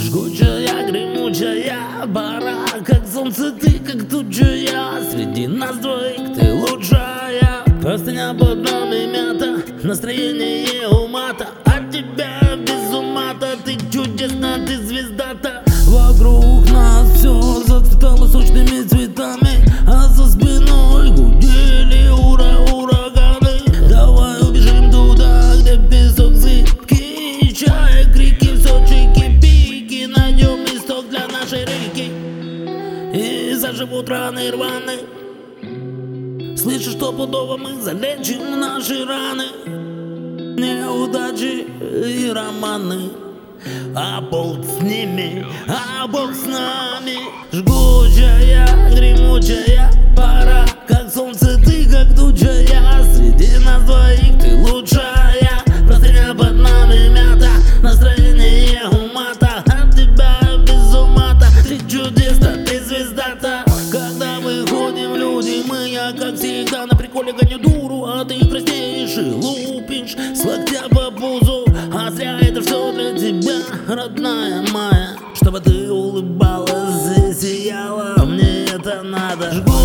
Жгучая, гремучая пора Как солнце ты, как тучая Среди нас двоих ты лучшая. Простыня под нами мята Настроение у мата От тебя без ума-то Ты чудесна, ты звезда-то. Вокруг нас все зацветало И заживут раны рваны Слышишь, что пудово мы залечим наши раны. Неудачи и романы. А Бог с ними, а Бог с нами. Жгучая, гремучая дуру, а ты краснеешь лупишь С локтя по бузу, а зря это все для тебя, родная моя. Чтобы ты улыбалась засияла, мне это надо. Жгу